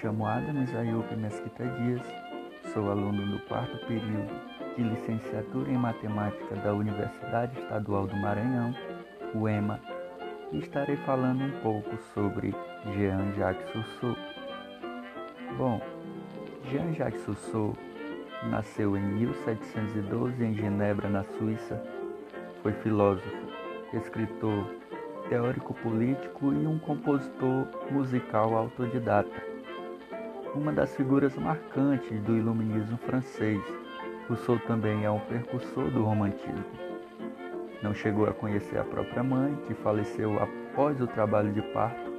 chamo Adams Ayup Mesquita Dias, sou aluno do quarto período de licenciatura em matemática da Universidade Estadual do Maranhão, UEMA, e estarei falando um pouco sobre Jean-Jacques Rousseau. Bom, Jean-Jacques Rousseau nasceu em 1712 em Genebra, na Suíça. Foi filósofo, escritor, teórico político e um compositor musical autodidata. Uma das figuras marcantes do iluminismo francês, Rousseau também é um precursor do romantismo. Não chegou a conhecer a própria mãe, que faleceu após o trabalho de parto.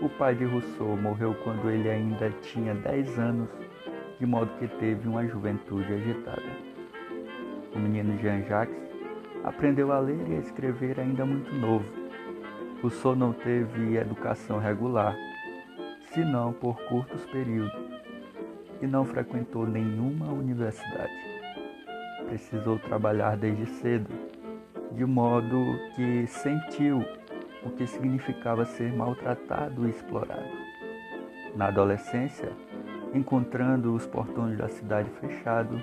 O pai de Rousseau morreu quando ele ainda tinha 10 anos, de modo que teve uma juventude agitada. O menino Jean-Jacques aprendeu a ler e a escrever ainda muito novo. Rousseau não teve educação regular, senão por curtos períodos, e não frequentou nenhuma universidade. Precisou trabalhar desde cedo, de modo que sentiu o que significava ser maltratado e explorado. Na adolescência, encontrando os portões da cidade fechados,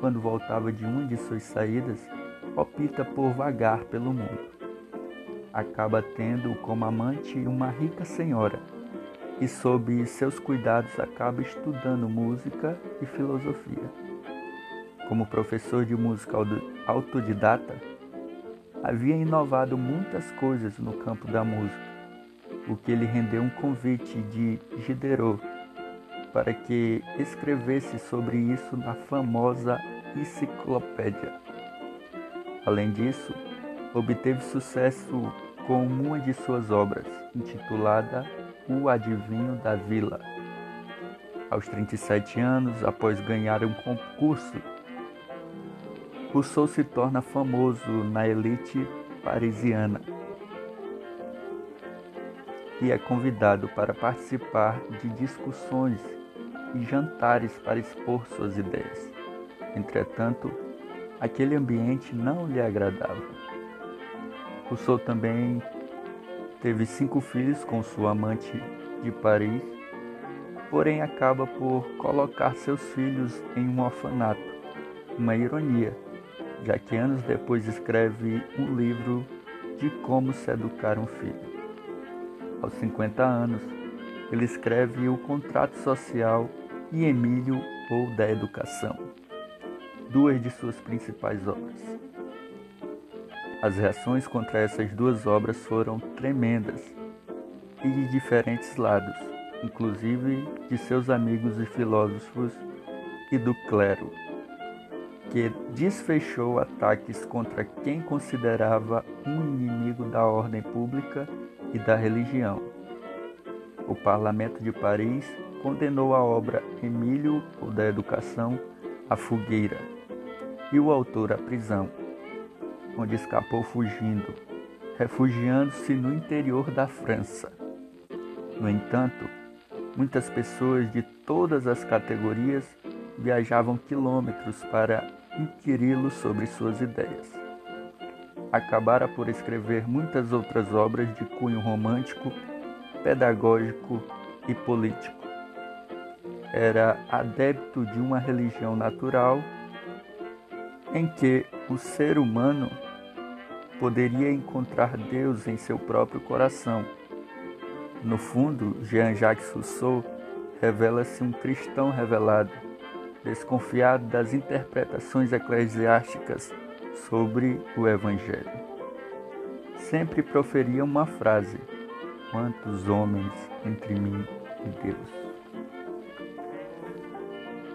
quando voltava de uma de suas saídas, opta por vagar pelo mundo. Acaba tendo como amante uma rica senhora e, sob seus cuidados, acaba estudando música e filosofia. Como professor de música autodidata, havia inovado muitas coisas no campo da música, o que lhe rendeu um convite de Diderot para que escrevesse sobre isso na famosa enciclopédia. Além disso, obteve sucesso com uma de suas obras, intitulada O Adivinho da Vila. Aos 37 anos, após ganhar um concurso, Rousseau se torna famoso na elite parisiana e é convidado para participar de discussões e jantares para expor suas ideias. Entretanto, aquele ambiente não lhe agradava. Rousseau também teve cinco filhos com sua amante de Paris, porém acaba por colocar seus filhos em um orfanato, uma ironia, já que anos depois escreve um livro de como se educar um filho. Aos 50 anos, ele escreve o Contrato Social e Emílio ou da Educação, duas de suas principais obras. As reações contra essas duas obras foram tremendas e de diferentes lados, inclusive de seus amigos e filósofos e do clero, que desfechou ataques contra quem considerava um inimigo da ordem pública e da religião. O Parlamento de Paris condenou a obra Emílio, o da Educação, à fogueira e o autor à prisão, onde escapou fugindo, refugiando-se no interior da França. No entanto, muitas pessoas de todas as categorias viajavam quilômetros para inquiri-lo sobre suas ideias. Acabara por escrever muitas outras obras de cunho romântico, pedagógico e político era adepto de uma religião natural em que o ser humano poderia encontrar Deus em seu próprio coração. No fundo, Jean-Jacques Rousseau revela-se um cristão revelado, desconfiado das interpretações eclesiásticas sobre o Evangelho. Sempre proferia uma frase: Quantos homens entre mim e Deus?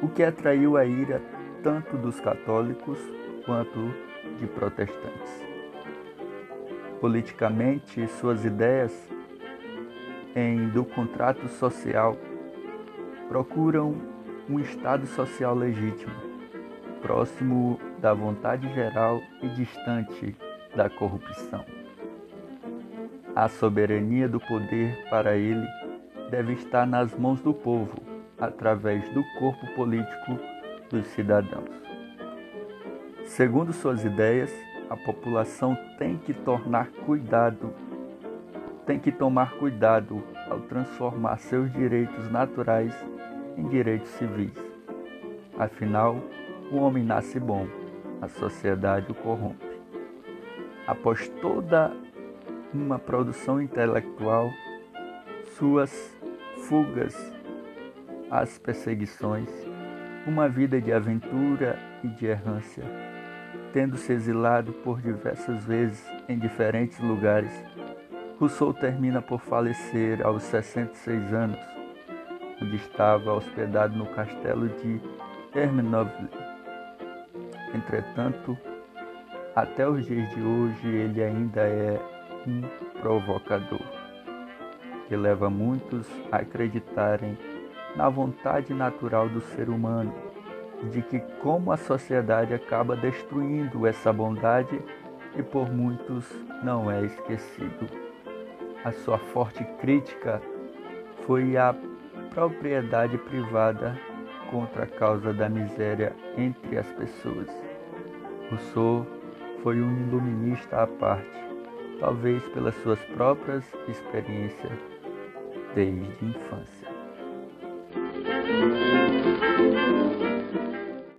o que atraiu a ira tanto dos católicos quanto de protestantes. Politicamente, suas ideias em do contrato social procuram um Estado social legítimo, próximo da vontade geral e distante da corrupção. A soberania do poder para ele deve estar nas mãos do povo através do corpo político dos cidadãos. Segundo suas ideias, a população tem que tornar cuidado, tem que tomar cuidado ao transformar seus direitos naturais em direitos civis. Afinal, o homem nasce bom, a sociedade o corrompe. Após toda uma produção intelectual, suas fugas às perseguições, uma vida de aventura e de errância, tendo se exilado por diversas vezes em diferentes lugares, Rousseau termina por falecer aos 66 anos, onde estava hospedado no castelo de Hermeneuve. Entretanto, até os dias de hoje ele ainda é um provocador, que leva muitos a acreditarem na vontade natural do ser humano, de que como a sociedade acaba destruindo essa bondade e por muitos não é esquecido. A sua forte crítica foi a propriedade privada contra a causa da miséria entre as pessoas. Rousseau foi um iluminista à parte, talvez pelas suas próprias experiências desde infância. Thank you.